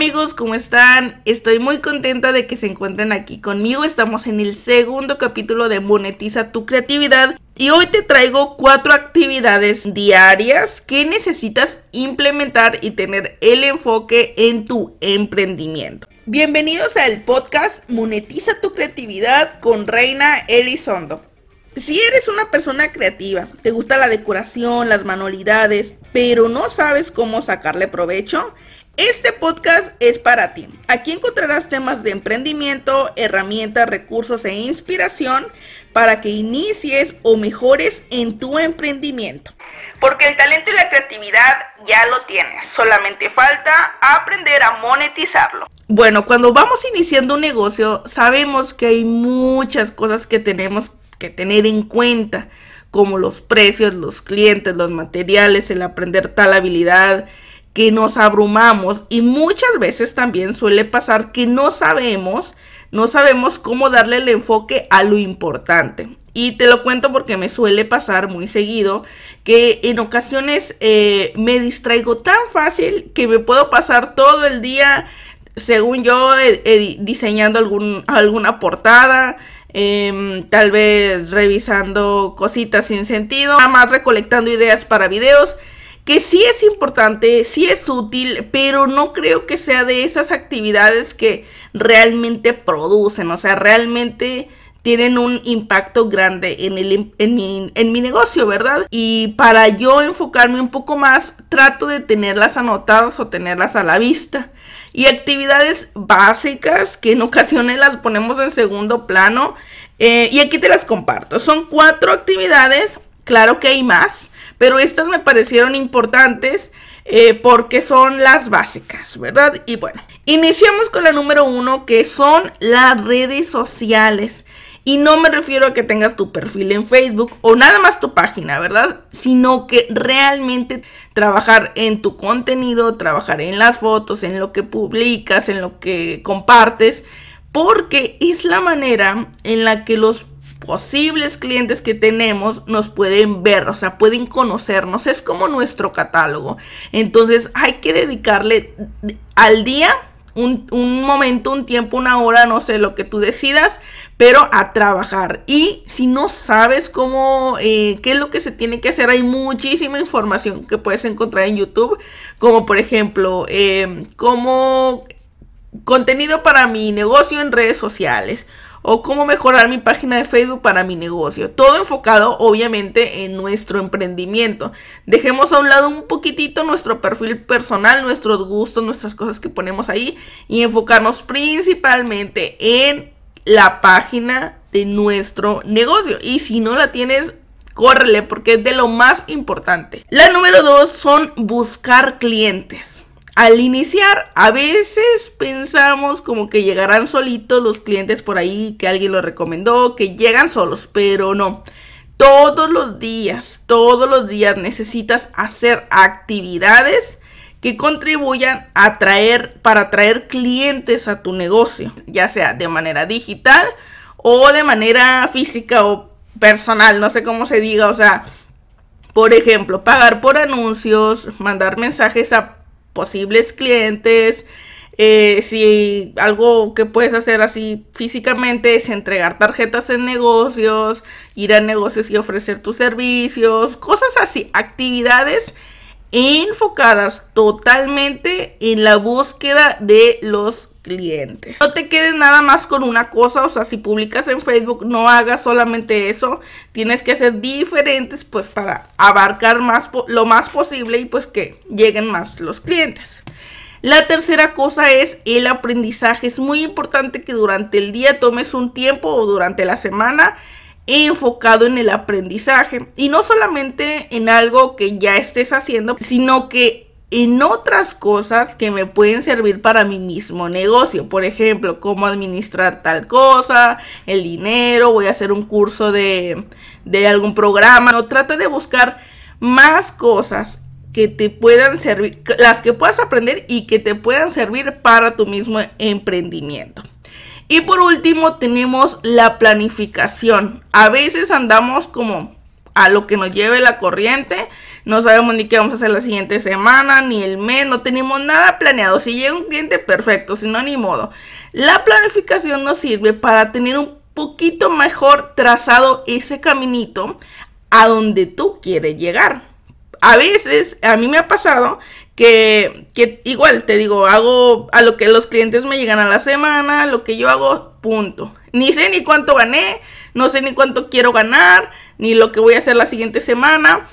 amigos, ¿cómo están? Estoy muy contenta de que se encuentren aquí conmigo. Estamos en el segundo capítulo de Monetiza tu creatividad y hoy te traigo cuatro actividades diarias que necesitas implementar y tener el enfoque en tu emprendimiento. Bienvenidos al podcast Monetiza tu creatividad con Reina Elizondo. Si eres una persona creativa, te gusta la decoración, las manualidades, pero no sabes cómo sacarle provecho, este podcast es para ti. Aquí encontrarás temas de emprendimiento, herramientas, recursos e inspiración para que inicies o mejores en tu emprendimiento. Porque el talento y la creatividad ya lo tienes, solamente falta aprender a monetizarlo. Bueno, cuando vamos iniciando un negocio, sabemos que hay muchas cosas que tenemos que tener en cuenta, como los precios, los clientes, los materiales, el aprender tal habilidad, que nos abrumamos y muchas veces también suele pasar que no sabemos, no sabemos cómo darle el enfoque a lo importante. Y te lo cuento porque me suele pasar muy seguido que en ocasiones eh, me distraigo tan fácil que me puedo pasar todo el día, según yo, eh, eh, diseñando algún, alguna portada. Em, tal vez revisando cositas sin sentido, nada más recolectando ideas para videos que sí es importante, sí es útil, pero no creo que sea de esas actividades que realmente producen, o sea, realmente tienen un impacto grande en, el, en, mi, en mi negocio, ¿verdad? Y para yo enfocarme un poco más, trato de tenerlas anotadas o tenerlas a la vista. Y actividades básicas que en ocasiones las ponemos en segundo plano. Eh, y aquí te las comparto. Son cuatro actividades, claro que hay más pero estas me parecieron importantes eh, porque son las básicas, ¿verdad? Y bueno, iniciamos con la número uno que son las redes sociales. Y no me refiero a que tengas tu perfil en Facebook o nada más tu página, ¿verdad? Sino que realmente trabajar en tu contenido, trabajar en las fotos, en lo que publicas, en lo que compartes, porque es la manera en la que los posibles clientes que tenemos nos pueden ver, o sea, pueden conocernos, es como nuestro catálogo. Entonces hay que dedicarle al día un, momento, un tiempo, una hora, no sé, lo que tú decidas, pero a trabajar. Y si no sabes cómo, eh, qué es lo que se tiene que hacer, hay muchísima información que puedes encontrar en YouTube, como por ejemplo, eh, como contenido para mi negocio en redes sociales o cómo mejorar mi página de Facebook para mi negocio. Todo enfocado obviamente en nuestro emprendimiento. Dejemos a un lado un poquitito nuestro perfil personal, nuestros gustos, nuestras cosas que ponemos ahí y enfocarnos principalmente en la página de nuestro negocio. Y si no la tienes, córrele porque es de lo más importante. La número dos son buscar clientes al iniciar, a veces pensamos como que llegarán solitos los clientes por ahí, que alguien los recomendó, que llegan solos, pero no. Todos los días, todos los días necesitas hacer actividades que contribuyan a traer, para atraer clientes a tu negocio, ya sea de manera digital o de manera física o personal, no sé cómo se diga, o sea, por ejemplo, pagar por anuncios, mandar mensajes a posibles clientes. Eh, si algo que puedes hacer así físicamente es entregar tarjetas en negocios, ir a negocios y ofrecer tus servicios, cosas así, actividades enfocadas totalmente en la búsqueda de los No te quedes nada más con una cosa, o sea, si publicas en Facebook, no hagas solamente eso, tienes que hacer diferentes pues para abarcar más lo más posible y pues que lleguen más los clientes. La tercera cosa es el aprendizaje. Es muy importante que durante el día tomes un tiempo o durante la semana enfocado en el aprendizaje y no solamente en algo que ya estés haciendo, sino que en otras cosas que me pueden servir para mi mismo negocio. Por ejemplo, cómo administrar tal cosa, el dinero, voy a hacer un curso de, de algún programa. No, trata de buscar más cosas que te puedan servir, las que puedas aprender y que te puedan servir para tu mismo emprendimiento. Y por último tenemos la planificación. A veces andamos como a lo que nos lleve la corriente. No sabemos ni qué vamos a hacer la siguiente semana, ni el mes, no tenemos nada planeado. Si llega un cliente, perfecto, si no, ni modo. La planificación nos sirve para tener un poquito mejor trazado ese caminito a donde tú quieres llegar. A veces, a mí me ha pasado que, que, igual te digo, hago a lo que los clientes me llegan a la semana, lo que yo hago, punto. Ni sé ni cuánto gané, no sé ni cuánto quiero ganar, ni lo que voy a hacer la siguiente semana.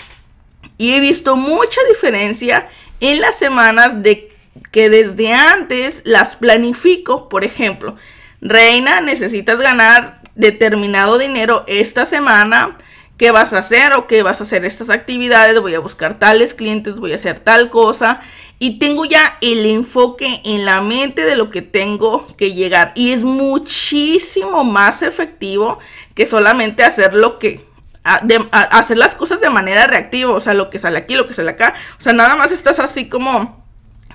Y he visto mucha diferencia en las semanas de que desde antes las planifico. Por ejemplo, Reina, necesitas ganar determinado dinero esta semana. ¿Qué vas a hacer? O qué vas a hacer estas actividades. Voy a buscar tales clientes, voy a hacer tal cosa. Y tengo ya el enfoque en la mente de lo que tengo que llegar. Y es muchísimo más efectivo que solamente hacer lo que hacer las cosas de manera reactiva, o sea, lo que sale aquí, lo que sale acá, o sea, nada más estás así como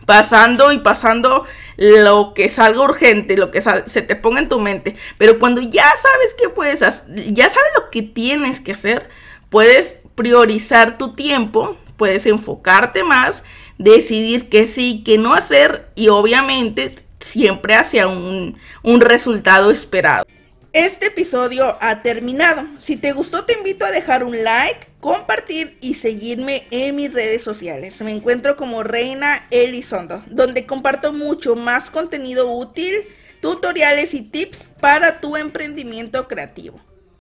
pasando y pasando lo que salga urgente, lo que se te ponga en tu mente, pero cuando ya sabes qué puedes hacer, ya sabes lo que tienes que hacer, puedes priorizar tu tiempo, puedes enfocarte más, decidir qué sí, qué no hacer y obviamente siempre hacia un, un resultado esperado. Este episodio ha terminado. Si te gustó te invito a dejar un like, compartir y seguirme en mis redes sociales. Me encuentro como Reina Elizondo, donde comparto mucho más contenido útil, tutoriales y tips para tu emprendimiento creativo.